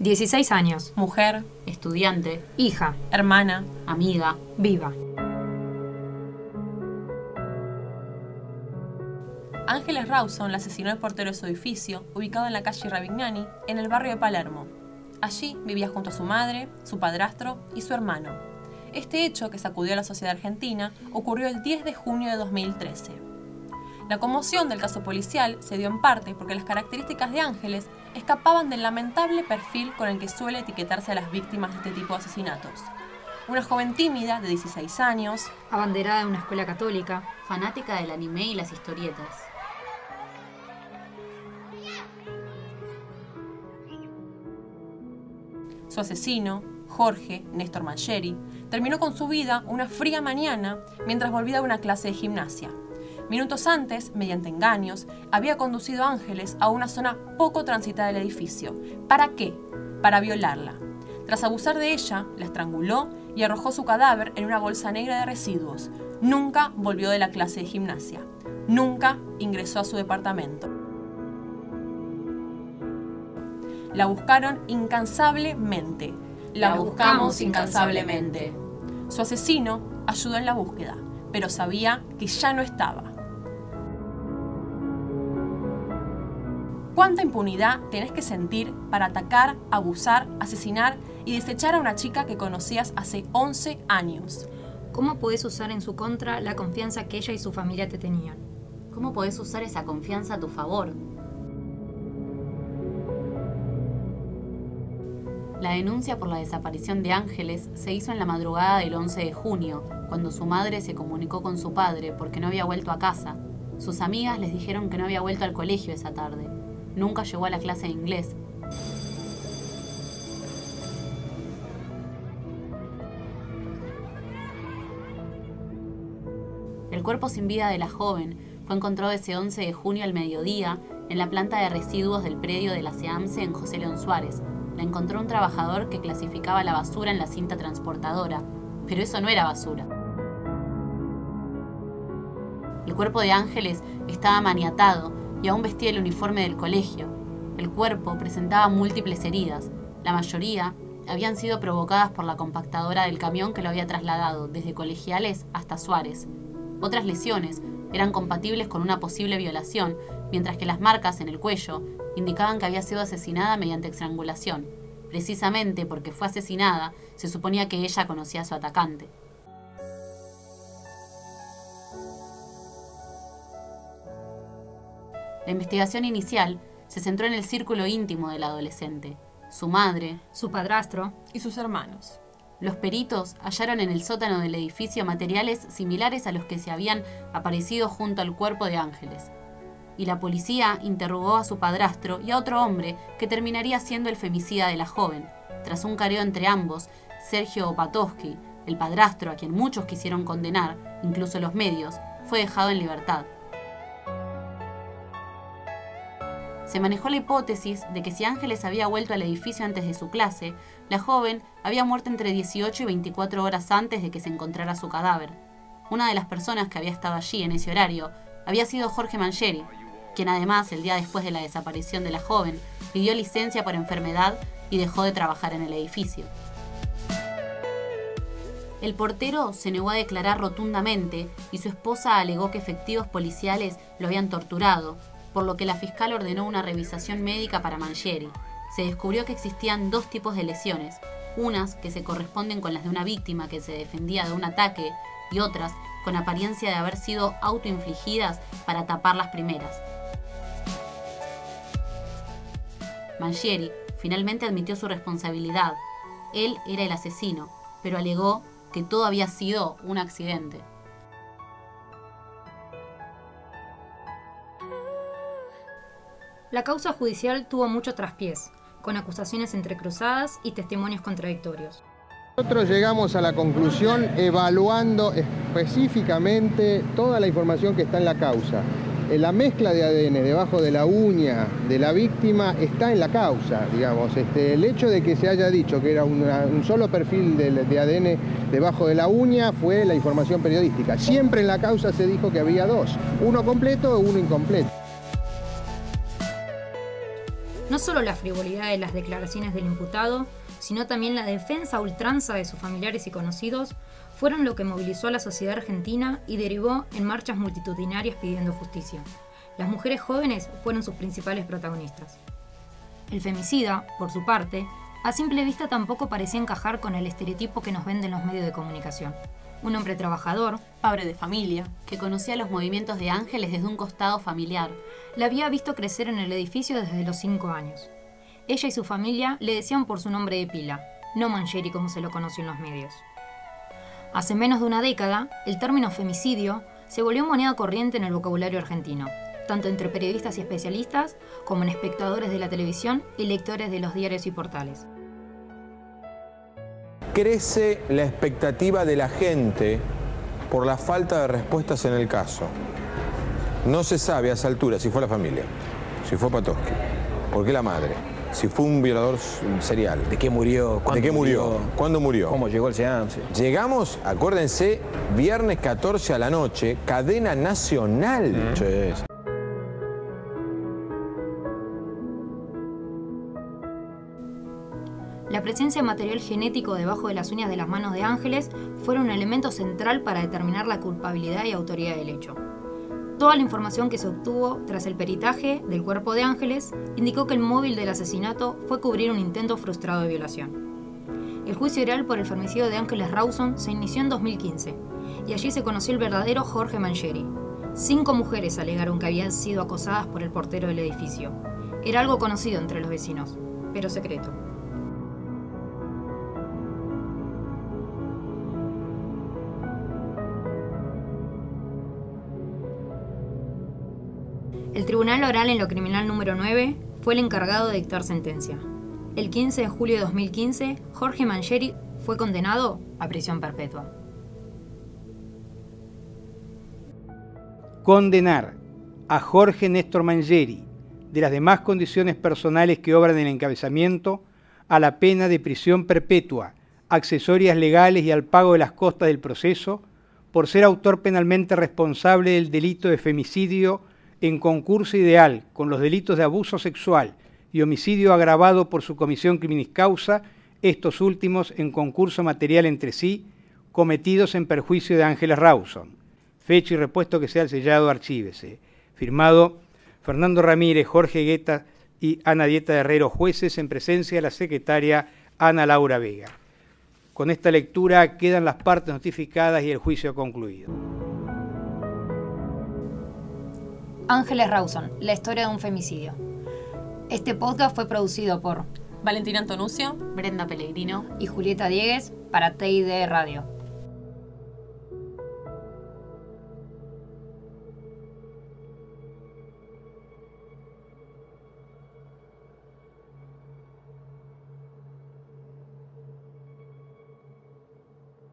16 años. Mujer, estudiante, Hija. hermana, amiga, Viva. Ángeles Rawson la asesinó el portero de su edificio, ubicado en la calle Ravignani, en el barrio de Palermo. Allí vivía junto a su madre, su padrastro y su hermano. Este hecho, que sacudió a la sociedad argentina, ocurrió el 10 de junio de 2013. La conmoción del caso policial se dio en parte porque las características de Ángeles escapaban del lamentable perfil con el que suele etiquetarse a las víctimas de este tipo de asesinatos. Una joven tímida de 16 años, Abanderada de una escuela católica. fanática del anime y las historietas. Su asesino, Jorge Néstor Mancheri, terminó con su vida una fría mañana mientras volvía de una clase de gimnasia. Minutos antes, mediante engaños, había conducido a Ángeles a una zona poco transitada del edificio. ¿Para qué? Para violarla. Tras abusar de ella, la estranguló y arrojó su cadáver en una bolsa negra de residuos. Nunca volvió de la clase de gimnasia. Nunca ingresó a su departamento. La buscaron incansablemente. La buscamos incansablemente. Su asesino ayudó en la búsqueda, pero sabía que ya no estaba. ¿Cuánta impunidad tenés que sentir para atacar, abusar, asesinar y desechar a una chica que conocías hace 11 años? ¿Cómo podés usar en su contra la confianza que ella y su familia te tenían? ¿Cómo podés usar esa confianza a tu favor? La denuncia por la desaparición de Ángeles se hizo en la madrugada del 11 de junio, cuando su madre se comunicó con su padre porque no había vuelto a casa. Sus amigas les dijeron que no había vuelto al colegio esa tarde. Nunca llegó a la clase de inglés. El cuerpo sin vida de la joven fue encontrado ese 11 de junio al mediodía en la planta de residuos del predio de la SEAMSE en José León Suárez. La encontró un trabajador que clasificaba la basura en la cinta transportadora, pero eso no era basura. El cuerpo de Ángeles estaba maniatado y aún vestía el uniforme del colegio. El cuerpo presentaba múltiples heridas, la mayoría habían sido provocadas por la compactadora del camión que lo había trasladado desde Colegiales hasta Suárez. Otras lesiones eran compatibles con una posible violación, mientras que las marcas en el cuello indicaban que había sido asesinada mediante estrangulación. Precisamente porque fue asesinada, se suponía que ella conocía a su atacante. La investigación inicial se centró en el círculo íntimo del adolescente, su madre, Su padrastro. Y sus hermanos. los peritos hallaron en el sótano del edificio materiales similares a los que se habían aparecido junto al cuerpo de Ángeles. Y la policía interrogó a su padrastro y a otro hombre que terminaría siendo el femicida de la joven. Tras un careo entre ambos, Sergio Opatowski, el padrastro a quien muchos quisieron condenar, incluso los medios, fue dejado en libertad. Se manejó la hipótesis de que si Ángeles había vuelto al edificio antes de su clase, la joven había muerto entre 18 y 24 horas antes de que se encontrara su cadáver. Una de las personas que había estado allí en ese horario había sido Jorge Mancheri, quien además, el día después de la desaparición de la joven, pidió licencia por enfermedad y dejó de trabajar en el edificio. El portero se negó a declarar rotundamente y su esposa alegó que efectivos policiales lo habían torturado, por lo que la fiscal ordenó una revisación médica para Mangieri. Se descubrió que existían dos tipos de lesiones, unas que se corresponden con las de una víctima que se defendía de un ataque y otras con apariencia de haber sido autoinfligidas para tapar las primeras. Mangieri finalmente admitió su responsabilidad. Él era el asesino, pero alegó que todo había sido un accidente. La causa judicial tuvo mucho traspiés, con acusaciones entrecruzadas y testimonios contradictorios. Nosotros llegamos a la conclusión evaluando específicamente toda la información que está en la causa. Eh, La mezcla de ADN debajo de la uña de la víctima está en la causa, digamos. Este, el hecho de que se haya dicho que era un solo perfil de, ADN debajo de la uña fue la información periodística. Siempre en la causa se dijo que había dos, uno completo o uno incompleto. No solo la frivolidad de las declaraciones del imputado, sino también la defensa ultranza de sus familiares y conocidos fueron lo que movilizó a la sociedad argentina y derivó en marchas multitudinarias pidiendo justicia. Las mujeres jóvenes fueron sus principales protagonistas. El femicida, por su parte, a simple vista tampoco parecía encajar con el estereotipo que nos venden los medios de comunicación. Un hombre trabajador, padre de familia, que conocía los movimientos de Ángeles desde un costado familiar. La había visto crecer en el edificio desde los cinco años. Ella y su familia le decían por su nombre de pila, no Mancheri como se lo conoció en los medios. Hace menos de una década, el término femicidio se volvió moneda corriente en el vocabulario argentino, tanto entre periodistas y especialistas como en espectadores de la televisión y lectores de los diarios y portales. Crece la expectativa de la gente por la falta de respuestas en el caso. No se sabe a esa altura si fue la familia, si fue Patoski, por qué la madre, si fue un violador serial. ¿De qué murió? ¿De qué murió? ¿Cuándo murió? ¿Cómo llegó el seance? Llegamos, acuérdense, viernes 14 a la noche, cadena nacional. Sí. La presencia de material genético debajo de las uñas de las manos de Ángeles fue un elemento central para determinar la culpabilidad y autoridad del hecho. Toda la información que se obtuvo tras el peritaje del cuerpo de Ángeles indicó que el móvil del asesinato fue cubrir un intento frustrado de violación. El juicio oral por el femicidio de Ángeles Rawson se inició en 2015 y allí se conoció el verdadero Jorge Mangieri. Cinco mujeres alegaron que habían sido acosadas por el portero del edificio. Era algo conocido entre los vecinos, pero secreto. El Tribunal Oral en lo Criminal número 9 fue el encargado de dictar sentencia. El 15 de julio de 2015, Jorge Mangieri fue condenado a prisión perpetua. Condenar a Jorge Néstor Mangieri de las demás condiciones personales que obran el encabezamiento a la pena de prisión perpetua, accesorias legales y al pago de las costas del proceso por ser autor penalmente responsable del delito de femicidio en concurso ideal con los delitos de abuso sexual y homicidio agravado por su comisión criminis causa, estos últimos en concurso material entre sí, cometidos en perjuicio de Ángeles Rawson. Fecha y repuesto que sea el sellado archívese. Firmado Fernando Ramírez, Jorge Guetta y Ana Dieta Herrero, jueces en presencia de la secretaria Ana Laura Vega. Con esta lectura quedan las partes notificadas y el juicio concluido. Ángeles Rawson, la historia de un femicidio. Este podcast fue producido por Valentina Antonuccio, Brenda Pellegrino y Julieta Diegues para TID Radio.